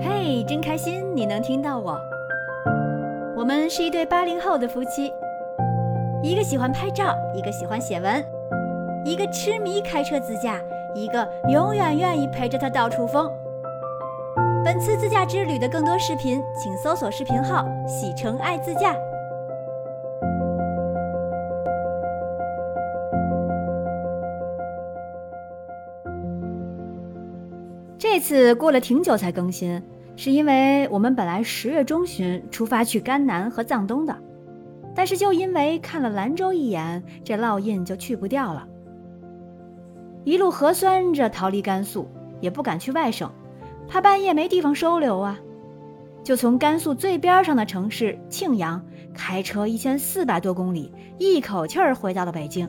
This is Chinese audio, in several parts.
嘿，真开心你能听到我。我们是一对八零后的夫妻，一个喜欢拍照，一个喜欢写文，一个痴迷开车自驾，一个永远愿意陪着他到处疯。本次自驾之旅的更多视频，请搜索视频号“喜成爱自驾”。这次过了挺久才更新，是因为我们本来十月中旬出发去甘南和藏东的，但是就因为看了兰州一眼，这烙印就去不掉了。一路核酸着逃离甘肃，也不敢去外省，怕半夜没地方收留啊，就从甘肃最边上的城市庆阳开车一千四百多公里，一口气儿回到了北京。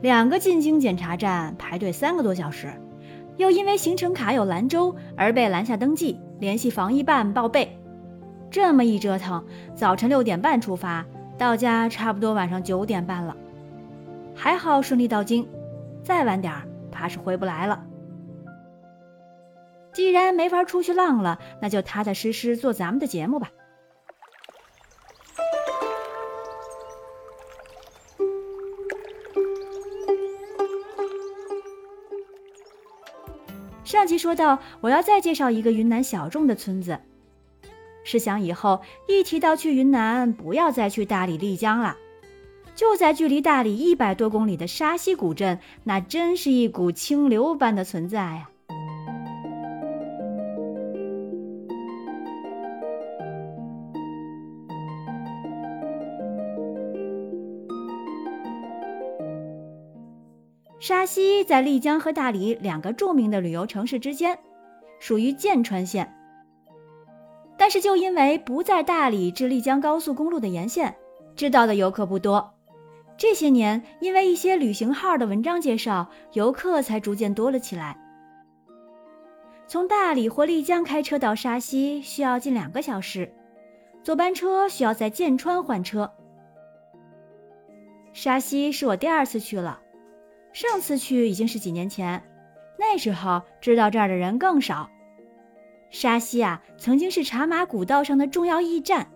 两个进京检查站排队三个多小时。又因为行程卡有兰州而被拦下登记，联系防疫办报备。这么一折腾，早晨六点半出发，到家差不多晚上九点半了。还好顺利到京，再晚点怕是回不来了。既然没法出去浪了，那就踏踏实实做咱们的节目吧。上集说到，我要再介绍一个云南小众的村子。试想以后一提到去云南，不要再去大理、丽江了，就在距离大理一百多公里的沙溪古镇，那真是一股清流般的存在呀。沙溪在丽江和大理两个著名的旅游城市之间，属于剑川县。但是就因为不在大理至丽江高速公路的沿线，知道的游客不多。这些年，因为一些旅行号的文章介绍，游客才逐渐多了起来。从大理或丽江开车到沙溪需要近两个小时，坐班车需要在剑川换车。沙溪是我第二次去了。上次去已经是几年前，那时候知道这儿的人更少。沙溪啊，曾经是茶马古道上的重要驿站。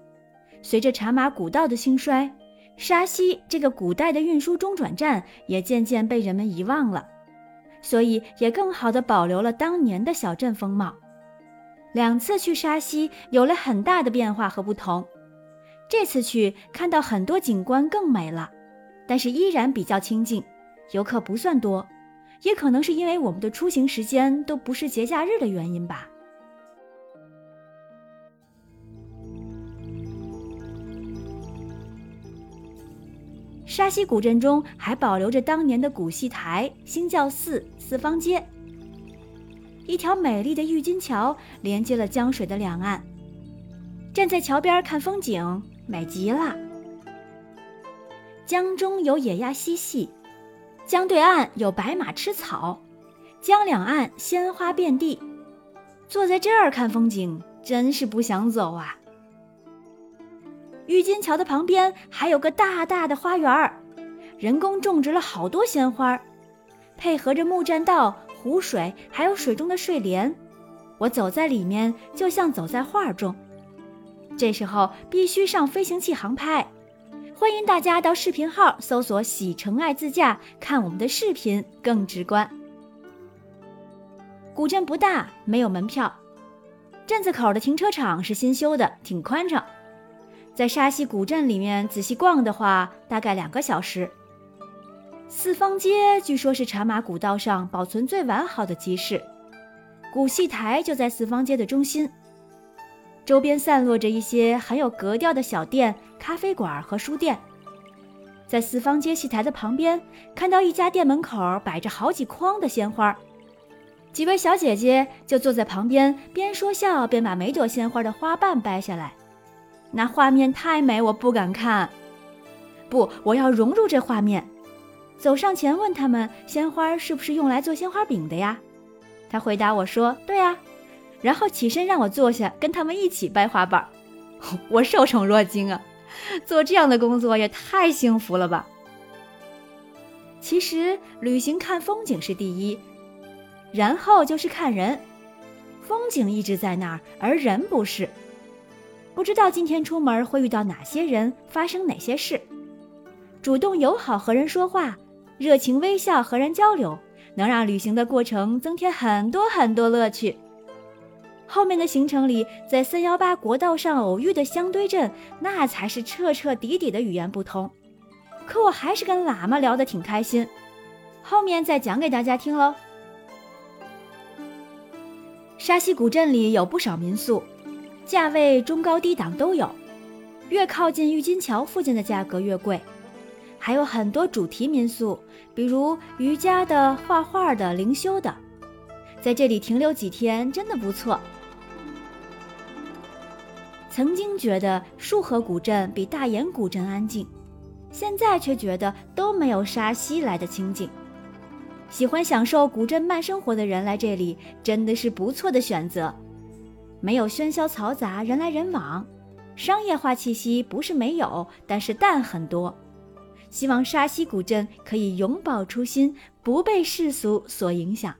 随着茶马古道的兴衰，沙溪这个古代的运输中转站也渐渐被人们遗忘了，所以也更好的保留了当年的小镇风貌。两次去沙溪有了很大的变化和不同。这次去看到很多景观更美了，但是依然比较清静。游客不算多，也可能是因为我们的出行时间都不是节假日的原因吧。沙溪古镇中还保留着当年的古戏台、兴教寺、四方街，一条美丽的郁金桥连接了江水的两岸。站在桥边看风景，美极了。江中有野鸭嬉戏。江对岸有白马吃草，江两岸鲜花遍地，坐在这儿看风景，真是不想走啊。郁金桥的旁边还有个大大的花园，人工种植了好多鲜花，配合着木栈道、湖水，还有水中的睡莲，我走在里面就像走在画中。这时候必须上飞行器航拍。欢迎大家到视频号搜索“喜成爱自驾”，看我们的视频更直观。古镇不大，没有门票。镇子口的停车场是新修的，挺宽敞。在沙溪古镇里面仔细逛的话，大概两个小时。四方街据说是茶马古道上保存最完好的集市，古戏台就在四方街的中心。周边散落着一些很有格调的小店、咖啡馆和书店。在四方街戏台的旁边，看到一家店门口摆着好几筐的鲜花，几位小姐姐就坐在旁边，边说笑边把每朵鲜花的花瓣掰下来。那画面太美，我不敢看。不，我要融入这画面。走上前问他们：“鲜花是不是用来做鲜花饼的呀？”他回答我说：“对呀。”然后起身让我坐下，跟他们一起掰花瓣。我受宠若惊啊！做这样的工作也太幸福了吧！其实旅行看风景是第一，然后就是看人。风景一直在那儿，而人不是。不知道今天出门会遇到哪些人，发生哪些事。主动友好和人说话，热情微笑和人交流，能让旅行的过程增添很多很多乐趣。后面的行程里，在三幺八国道上偶遇的相堆镇，那才是彻彻底底的语言不通。可我还是跟喇嘛聊得挺开心，后面再讲给大家听喽。沙溪古镇里有不少民宿，价位中高低档都有，越靠近郁金桥附近的价格越贵。还有很多主题民宿，比如瑜伽的、画画的、灵修的，在这里停留几天真的不错。曾经觉得束河古镇比大研古镇安静，现在却觉得都没有沙溪来的清静。喜欢享受古镇慢生活的人来这里真的是不错的选择，没有喧嚣嘈杂，人来人往，商业化气息不是没有，但是淡很多。希望沙溪古镇可以永葆初心，不被世俗所影响。